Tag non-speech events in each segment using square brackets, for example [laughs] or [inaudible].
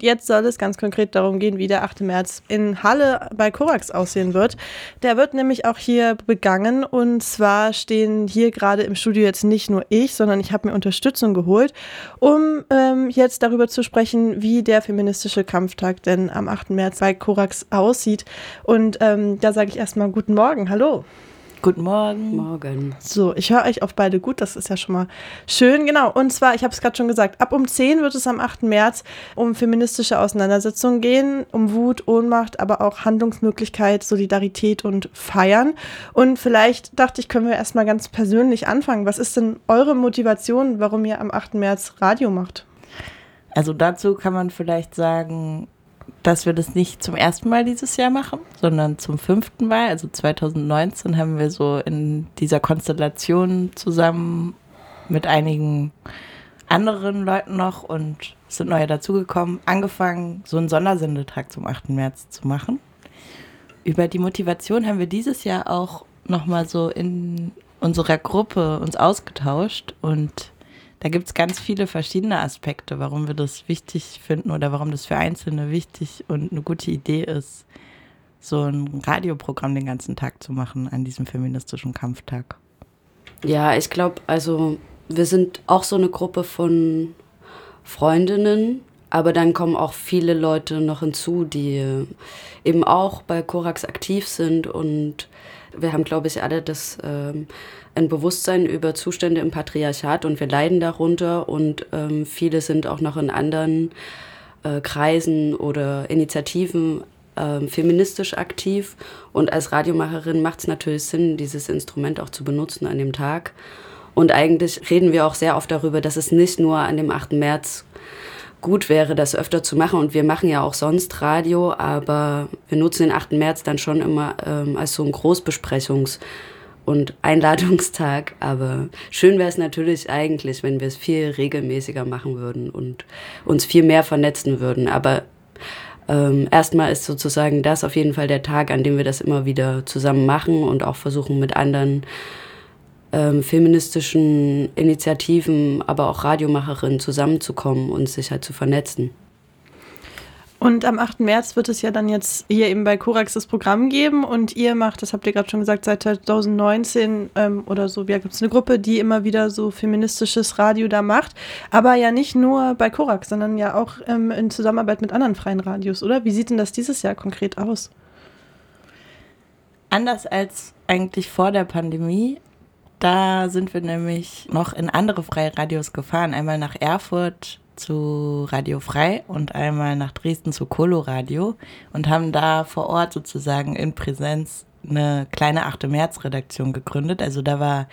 Jetzt soll es ganz konkret darum gehen, wie der 8. März in Halle bei Korax aussehen wird. Der wird nämlich auch hier begangen und zwar stehen hier gerade im Studio jetzt nicht nur ich, sondern ich habe mir Unterstützung geholt, um ähm, jetzt darüber zu sprechen, wie der feministische Kampftag denn am 8. März bei Korax aussieht. Und ähm, da sage ich erstmal guten Morgen, hallo. Guten Morgen. Morgen. So, ich höre euch auf beide gut, das ist ja schon mal schön. Genau, und zwar, ich habe es gerade schon gesagt, ab um 10 wird es am 8. März um feministische Auseinandersetzungen gehen, um Wut, Ohnmacht, aber auch Handlungsmöglichkeit, Solidarität und Feiern. Und vielleicht dachte ich, können wir erstmal ganz persönlich anfangen. Was ist denn eure Motivation, warum ihr am 8. März Radio macht? Also dazu kann man vielleicht sagen, dass wir das nicht zum ersten Mal dieses Jahr machen, sondern zum fünften Mal. Also 2019 haben wir so in dieser Konstellation zusammen mit einigen anderen Leuten noch und sind neue dazugekommen, angefangen, so einen Sondersendetag zum 8. März zu machen. Über die Motivation haben wir dieses Jahr auch nochmal so in unserer Gruppe uns ausgetauscht und da gibt es ganz viele verschiedene Aspekte, warum wir das wichtig finden oder warum das für Einzelne wichtig und eine gute Idee ist, so ein Radioprogramm den ganzen Tag zu machen an diesem feministischen Kampftag. Ja, ich glaube, also wir sind auch so eine Gruppe von Freundinnen, aber dann kommen auch viele Leute noch hinzu, die eben auch bei Korax aktiv sind und wir haben, glaube ich, alle das ähm, ein Bewusstsein über Zustände im Patriarchat und wir leiden darunter und ähm, viele sind auch noch in anderen äh, Kreisen oder Initiativen äh, feministisch aktiv und als Radiomacherin macht es natürlich Sinn, dieses Instrument auch zu benutzen an dem Tag. Und eigentlich reden wir auch sehr oft darüber, dass es nicht nur an dem 8. März gut wäre, das öfter zu machen. Und wir machen ja auch sonst Radio, aber wir nutzen den 8. März dann schon immer ähm, als so ein Großbesprechungs- und Einladungstag. Aber schön wäre es natürlich eigentlich, wenn wir es viel regelmäßiger machen würden und uns viel mehr vernetzen würden. Aber ähm, erstmal ist sozusagen das auf jeden Fall der Tag, an dem wir das immer wieder zusammen machen und auch versuchen mit anderen ähm, feministischen Initiativen, aber auch Radiomacherinnen zusammenzukommen und sich halt zu vernetzen. Und am 8. März wird es ja dann jetzt hier eben bei Korax das Programm geben und ihr macht, das habt ihr gerade schon gesagt, seit 2019 ähm, oder so, ja, gibt es eine Gruppe, die immer wieder so feministisches Radio da macht, aber ja nicht nur bei Korax, sondern ja auch ähm, in Zusammenarbeit mit anderen freien Radios, oder? Wie sieht denn das dieses Jahr konkret aus? Anders als eigentlich vor der Pandemie da sind wir nämlich noch in andere freie Radios gefahren. Einmal nach Erfurt zu Radio Frei und einmal nach Dresden zu Coloradio und haben da vor Ort sozusagen in Präsenz eine kleine 8. März-Redaktion gegründet. Also da war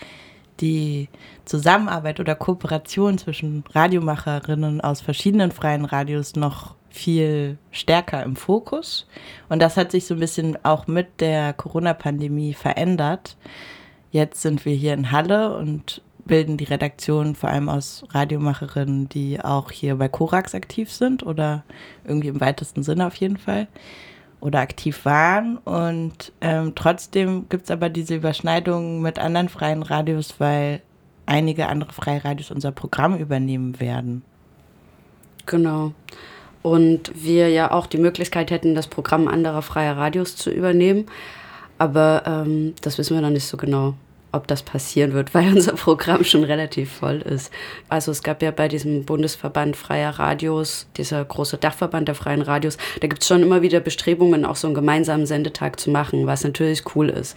die Zusammenarbeit oder Kooperation zwischen Radiomacherinnen aus verschiedenen freien Radios noch viel stärker im Fokus. Und das hat sich so ein bisschen auch mit der Corona-Pandemie verändert. Jetzt sind wir hier in Halle und bilden die Redaktion vor allem aus Radiomacherinnen, die auch hier bei Korax aktiv sind oder irgendwie im weitesten Sinne auf jeden Fall oder aktiv waren. Und ähm, trotzdem gibt es aber diese Überschneidungen mit anderen freien Radios, weil einige andere freie Radios unser Programm übernehmen werden. Genau. Und wir ja auch die Möglichkeit hätten, das Programm anderer freier Radios zu übernehmen. Aber ähm, das wissen wir noch nicht so genau ob das passieren wird, [laughs] weil unser Programm schon relativ voll ist. Also es gab ja bei diesem Bundesverband freier Radios, dieser große Dachverband der freien Radios, da gibt es schon immer wieder Bestrebungen, auch so einen gemeinsamen Sendetag zu machen, was natürlich cool ist.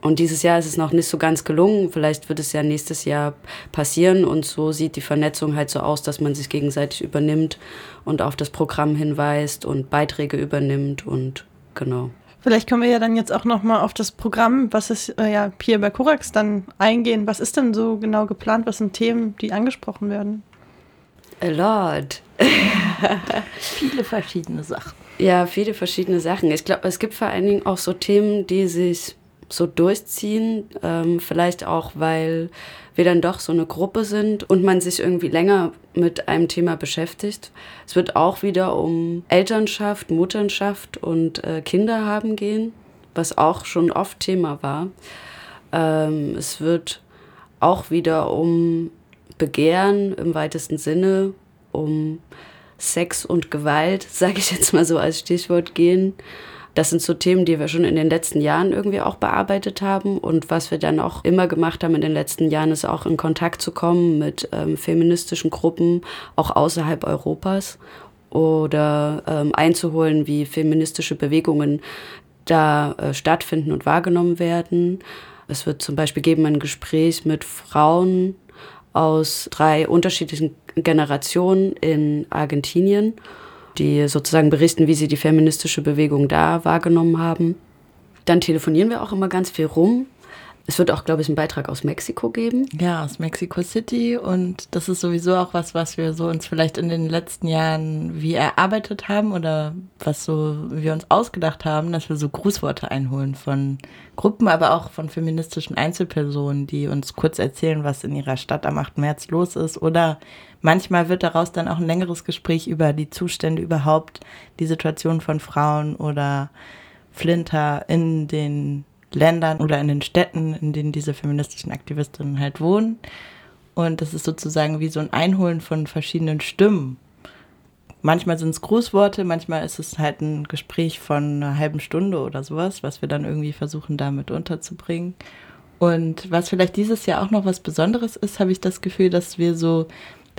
Und dieses Jahr ist es noch nicht so ganz gelungen. Vielleicht wird es ja nächstes Jahr passieren. Und so sieht die Vernetzung halt so aus, dass man sich gegenseitig übernimmt und auf das Programm hinweist und Beiträge übernimmt und genau. Vielleicht können wir ja dann jetzt auch noch mal auf das Programm, was ist äh, ja hier bei Korax dann eingehen. Was ist denn so genau geplant? Was sind Themen, die angesprochen werden? A lot. [laughs] viele verschiedene Sachen. Ja, viele verschiedene Sachen. Ich glaube, es gibt vor allen Dingen auch so Themen, die sich so durchziehen. Ähm, vielleicht auch, weil wir dann doch so eine Gruppe sind und man sich irgendwie länger mit einem Thema beschäftigt. Es wird auch wieder um Elternschaft, Mutterschaft und äh, Kinder haben gehen, was auch schon oft Thema war. Ähm, es wird auch wieder um Begehren im weitesten Sinne, um Sex und Gewalt, [laughs] sage ich jetzt mal so als Stichwort gehen. Das sind so Themen, die wir schon in den letzten Jahren irgendwie auch bearbeitet haben. Und was wir dann auch immer gemacht haben in den letzten Jahren, ist auch in Kontakt zu kommen mit ähm, feministischen Gruppen, auch außerhalb Europas. Oder ähm, einzuholen, wie feministische Bewegungen da äh, stattfinden und wahrgenommen werden. Es wird zum Beispiel geben ein Gespräch mit Frauen aus drei unterschiedlichen Generationen in Argentinien die sozusagen berichten, wie sie die feministische Bewegung da wahrgenommen haben. Dann telefonieren wir auch immer ganz viel rum. Es wird auch, glaube ich, einen Beitrag aus Mexiko geben. Ja, aus Mexico City. Und das ist sowieso auch was, was wir so uns vielleicht in den letzten Jahren wie erarbeitet haben oder was so wir uns ausgedacht haben, dass wir so Grußworte einholen von Gruppen, aber auch von feministischen Einzelpersonen, die uns kurz erzählen, was in ihrer Stadt am 8. März los ist oder manchmal wird daraus dann auch ein längeres Gespräch über die Zustände überhaupt, die Situation von Frauen oder Flinter in den Ländern oder in den Städten, in denen diese feministischen Aktivistinnen halt wohnen. Und das ist sozusagen wie so ein Einholen von verschiedenen Stimmen. Manchmal sind es Grußworte, manchmal ist es halt ein Gespräch von einer halben Stunde oder sowas, was wir dann irgendwie versuchen damit unterzubringen. Und was vielleicht dieses Jahr auch noch was Besonderes ist, habe ich das Gefühl, dass wir so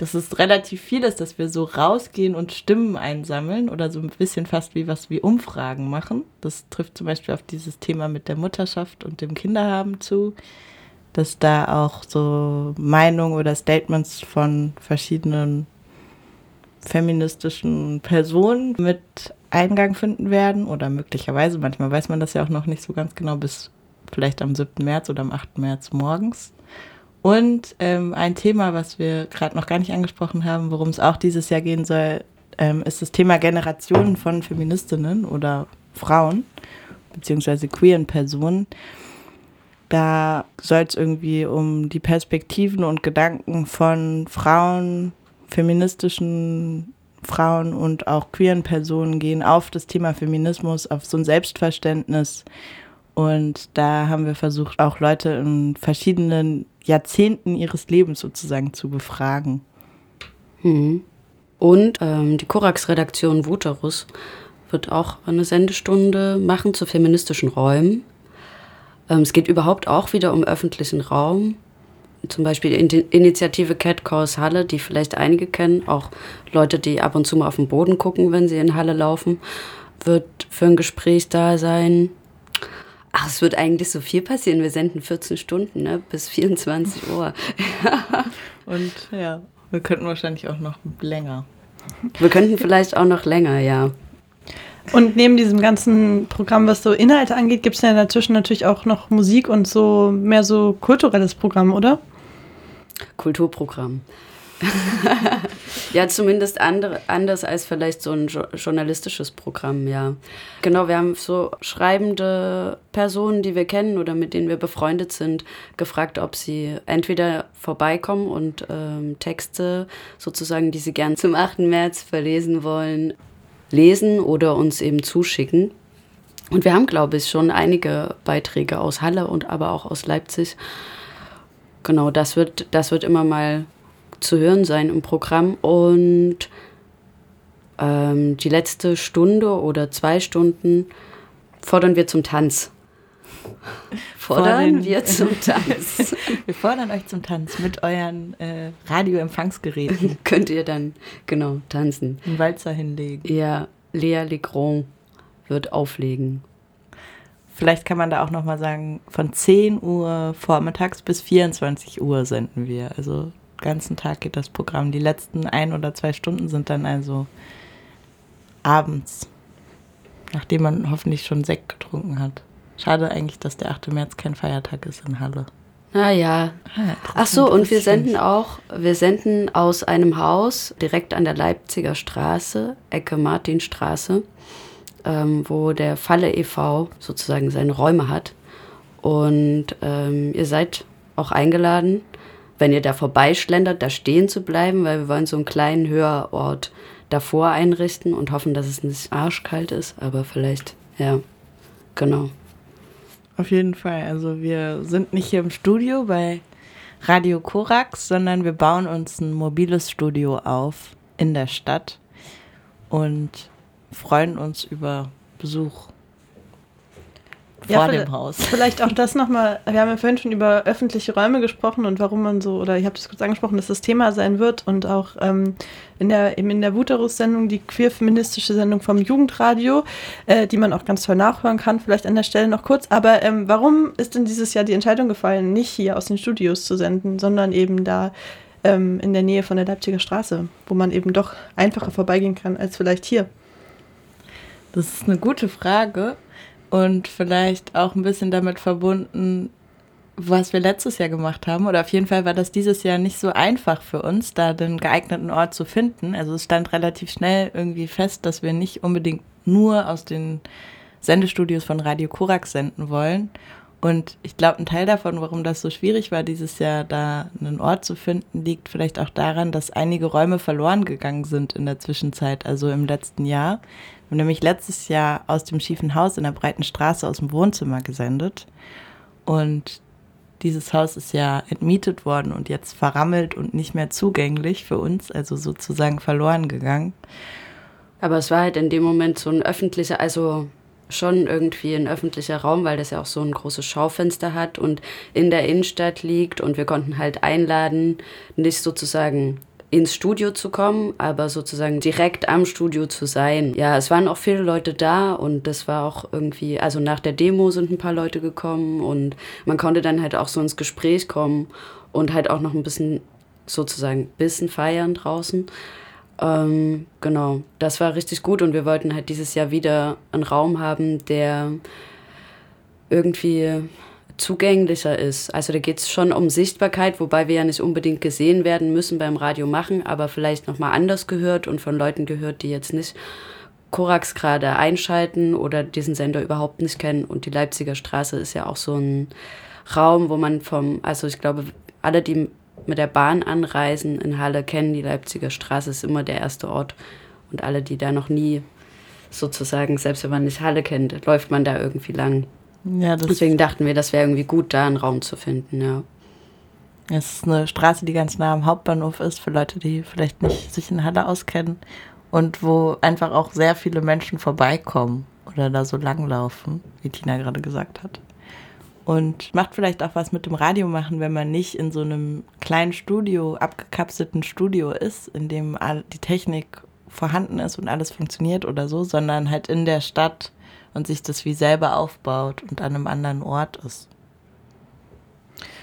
dass es relativ viel ist, dass wir so rausgehen und Stimmen einsammeln oder so ein bisschen fast wie was wie Umfragen machen. Das trifft zum Beispiel auf dieses Thema mit der Mutterschaft und dem Kinderhaben zu, dass da auch so Meinungen oder Statements von verschiedenen feministischen Personen mit Eingang finden werden oder möglicherweise, manchmal weiß man das ja auch noch nicht so ganz genau, bis vielleicht am 7. März oder am 8. März morgens. Und ähm, ein Thema, was wir gerade noch gar nicht angesprochen haben, worum es auch dieses Jahr gehen soll, ähm, ist das Thema Generationen von Feministinnen oder Frauen, beziehungsweise queeren Personen. Da soll es irgendwie um die Perspektiven und Gedanken von Frauen, feministischen Frauen und auch queeren Personen gehen auf das Thema Feminismus, auf so ein Selbstverständnis. Und da haben wir versucht, auch Leute in verschiedenen Jahrzehnten ihres Lebens sozusagen zu befragen. Mhm. Und ähm, die Korax-Redaktion Wuterus wird auch eine Sendestunde machen zu feministischen Räumen. Ähm, es geht überhaupt auch wieder um öffentlichen Raum. Zum Beispiel die Initiative Cat Calls Halle, die vielleicht einige kennen, auch Leute, die ab und zu mal auf den Boden gucken, wenn sie in Halle laufen, wird für ein Gespräch da sein. Ach, es wird eigentlich so viel passieren. Wir senden 14 Stunden, ne? bis 24 Uhr. [laughs] Und ja, wir könnten wahrscheinlich auch noch länger. Wir könnten vielleicht auch noch länger, ja. Und neben diesem ganzen Programm, was so Inhalte angeht, gibt es ja dazwischen natürlich auch noch Musik und so mehr so kulturelles Programm, oder? Kulturprogramm. [laughs] ja, zumindest andere, anders als vielleicht so ein jo journalistisches Programm, ja. Genau, wir haben so schreibende Personen, die wir kennen oder mit denen wir befreundet sind, gefragt, ob sie entweder vorbeikommen und ähm, Texte sozusagen, die sie gern zum 8. März verlesen wollen, lesen oder uns eben zuschicken. Und wir haben, glaube ich, schon einige Beiträge aus Halle und aber auch aus Leipzig. Genau, das wird, das wird immer mal zu hören sein im Programm. Und ähm, die letzte Stunde oder zwei Stunden fordern wir zum Tanz. [laughs] Fordern wir zum [laughs] Tanz. wir fordern euch zum Tanz mit euren äh, Radioempfangsgeräten. [laughs] Könnt ihr dann, genau, tanzen. Einen Walzer hinlegen. Ja, Lea Legrand wird auflegen. Vielleicht kann man da auch nochmal sagen, von 10 Uhr vormittags bis 24 Uhr senden wir. Also ganzen Tag geht das Programm. Die letzten ein oder zwei Stunden sind dann also abends, nachdem man hoffentlich schon Sekt getrunken hat. Schade eigentlich, dass der 8. März kein Feiertag ist in Halle. Naja. Ah, Ach so, und wir senden auch, wir senden aus einem Haus direkt an der Leipziger Straße, Ecke Martinstraße, ähm, wo der Falle e.V. sozusagen seine Räume hat. Und ähm, ihr seid auch eingeladen, wenn ihr da vorbeischlendert, da stehen zu bleiben, weil wir wollen so einen kleinen Hörort davor einrichten und hoffen, dass es nicht arschkalt ist, aber vielleicht, ja, genau. Auf jeden Fall. Also wir sind nicht hier im Studio bei Radio Korax, sondern wir bauen uns ein mobiles Studio auf in der Stadt. und freuen uns über Besuch vor dem Haus. [laughs] Vielleicht auch das nochmal, wir haben ja vorhin schon über öffentliche Räume gesprochen und warum man so, oder ich habe das kurz angesprochen, dass das Thema sein wird und auch ähm, in der, eben in der Wuterus-Sendung, die queer-feministische Sendung vom Jugendradio, äh, die man auch ganz toll nachhören kann, vielleicht an der Stelle noch kurz. Aber ähm, warum ist denn dieses Jahr die Entscheidung gefallen, nicht hier aus den Studios zu senden, sondern eben da ähm, in der Nähe von der Leipziger Straße, wo man eben doch einfacher vorbeigehen kann als vielleicht hier? Das ist eine gute Frage und vielleicht auch ein bisschen damit verbunden, was wir letztes Jahr gemacht haben. Oder auf jeden Fall war das dieses Jahr nicht so einfach für uns, da den geeigneten Ort zu finden. Also es stand relativ schnell irgendwie fest, dass wir nicht unbedingt nur aus den Sendestudios von Radio Korax senden wollen. Und ich glaube, ein Teil davon, warum das so schwierig war, dieses Jahr da einen Ort zu finden, liegt vielleicht auch daran, dass einige Räume verloren gegangen sind in der Zwischenzeit, also im letzten Jahr. Haben nämlich letztes Jahr aus dem schiefen Haus in der breiten Straße aus dem Wohnzimmer gesendet. Und dieses Haus ist ja entmietet worden und jetzt verrammelt und nicht mehr zugänglich für uns, also sozusagen verloren gegangen. Aber es war halt in dem Moment so ein öffentlicher, also schon irgendwie ein öffentlicher Raum, weil das ja auch so ein großes Schaufenster hat und in der Innenstadt liegt und wir konnten halt einladen, nicht sozusagen ins Studio zu kommen, aber sozusagen direkt am Studio zu sein. Ja, es waren auch viele Leute da und das war auch irgendwie, also nach der Demo sind ein paar Leute gekommen und man konnte dann halt auch so ins Gespräch kommen und halt auch noch ein bisschen sozusagen bisschen feiern draußen. Ähm, genau, das war richtig gut und wir wollten halt dieses Jahr wieder einen Raum haben, der irgendwie zugänglicher ist. Also da geht es schon um Sichtbarkeit, wobei wir ja nicht unbedingt gesehen werden müssen beim Radio machen, aber vielleicht nochmal anders gehört und von Leuten gehört, die jetzt nicht Korax gerade einschalten oder diesen Sender überhaupt nicht kennen. Und die Leipziger Straße ist ja auch so ein Raum, wo man vom, also ich glaube, alle, die mit der Bahn anreisen in Halle, kennen die Leipziger Straße, ist immer der erste Ort. Und alle, die da noch nie sozusagen, selbst wenn man nicht Halle kennt, läuft man da irgendwie lang. Ja, Deswegen dachten wir, das wäre irgendwie gut, da einen Raum zu finden, ja. Es ist eine Straße, die ganz nah am Hauptbahnhof ist, für Leute, die vielleicht nicht sich in Halle auskennen. Und wo einfach auch sehr viele Menschen vorbeikommen oder da so langlaufen, wie Tina gerade gesagt hat. Und macht vielleicht auch was mit dem Radio machen, wenn man nicht in so einem kleinen Studio, abgekapselten Studio ist, in dem die Technik vorhanden ist und alles funktioniert oder so, sondern halt in der Stadt und sich das wie selber aufbaut und an einem anderen Ort ist.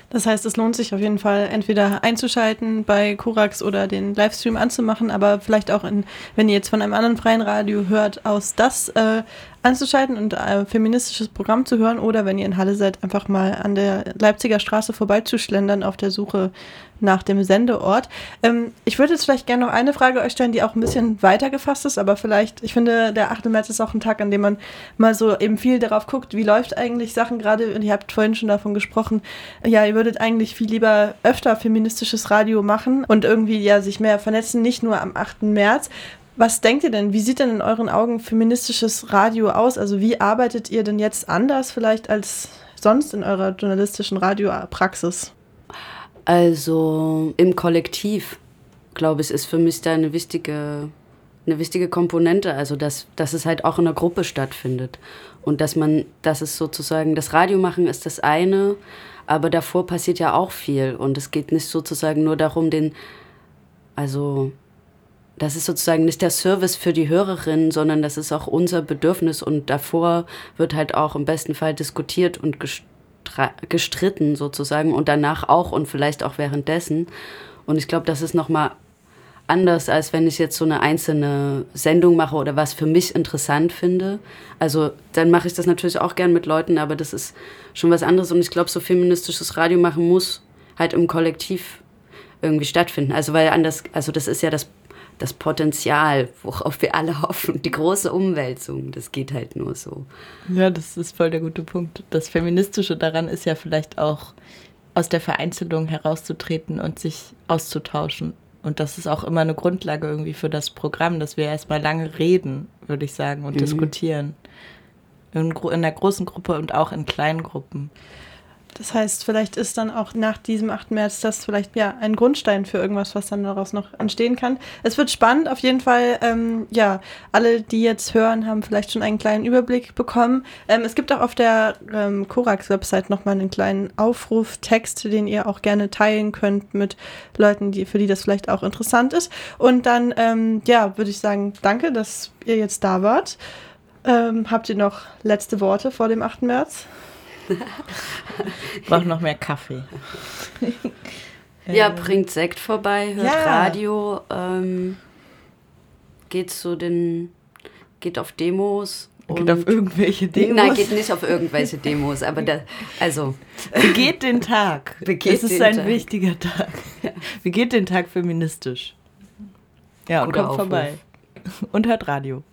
Das heißt, es lohnt sich auf jeden Fall, entweder einzuschalten bei Korax oder den Livestream anzumachen, aber vielleicht auch, in, wenn ihr jetzt von einem anderen freien Radio hört, aus das äh, anzuschalten und ein feministisches Programm zu hören oder wenn ihr in Halle seid, einfach mal an der Leipziger Straße vorbeizuschlendern auf der Suche nach dem Sendeort. Ähm, ich würde jetzt vielleicht gerne noch eine Frage euch stellen, die auch ein bisschen weiter gefasst ist, aber vielleicht, ich finde, der 8. März ist auch ein Tag, an dem man mal so eben viel darauf guckt, wie läuft eigentlich Sachen gerade, und ihr habt vorhin schon davon gesprochen, ja, ihr würdet eigentlich viel lieber öfter feministisches Radio machen und irgendwie ja sich mehr vernetzen, nicht nur am 8. März. Was denkt ihr denn? Wie sieht denn in euren Augen feministisches Radio aus? Also wie arbeitet ihr denn jetzt anders vielleicht als sonst in eurer journalistischen Radiopraxis? Also im Kollektiv, glaube ich, ist für mich da eine wichtige, eine wichtige Komponente. Also dass, dass es halt auch in der Gruppe stattfindet. Und dass man, dass es sozusagen, das Radio machen ist das eine, aber davor passiert ja auch viel. Und es geht nicht sozusagen nur darum, den, also das ist sozusagen nicht der Service für die Hörerin, sondern das ist auch unser Bedürfnis und davor wird halt auch im besten Fall diskutiert und gestritten sozusagen und danach auch und vielleicht auch währenddessen. Und ich glaube, das ist nochmal anders, als wenn ich jetzt so eine einzelne Sendung mache oder was für mich interessant finde. Also dann mache ich das natürlich auch gern mit Leuten, aber das ist schon was anderes und ich glaube, so feministisches Radio machen muss halt im Kollektiv irgendwie stattfinden. Also weil anders, also das ist ja das das Potenzial, worauf wir alle hoffen, die große Umwälzung, das geht halt nur so. Ja, das ist voll der gute Punkt. Das Feministische daran ist ja vielleicht auch aus der Vereinzelung herauszutreten und sich auszutauschen. Und das ist auch immer eine Grundlage irgendwie für das Programm, dass wir erstmal lange reden, würde ich sagen, und mhm. diskutieren. In, in der großen Gruppe und auch in kleinen Gruppen. Das heißt, vielleicht ist dann auch nach diesem 8. März das vielleicht ja ein Grundstein für irgendwas, was dann daraus noch entstehen kann. Es wird spannend, auf jeden Fall. Ähm, ja, alle, die jetzt hören, haben vielleicht schon einen kleinen Überblick bekommen. Ähm, es gibt auch auf der ähm, Korax-Website nochmal einen kleinen Aufruftext, den ihr auch gerne teilen könnt mit Leuten, die, für die das vielleicht auch interessant ist. Und dann, ähm, ja, würde ich sagen, danke, dass ihr jetzt da wart. Ähm, habt ihr noch letzte Worte vor dem 8. März? [laughs] Braucht noch mehr Kaffee. [laughs] Ja, bringt Sekt vorbei, hört Ja. Radio, ähm, geht zu den, geht auf Demos. Geht auf irgendwelche Demos. Nein, geht nicht auf irgendwelche Demos, aber da, also, [laughs] Begeht den Tag. Begeht es ist ein Tag. wichtiger Tag. Begeht den Tag feministisch. Ja, und Guter kommt Aufruf. vorbei. Und hört Radio.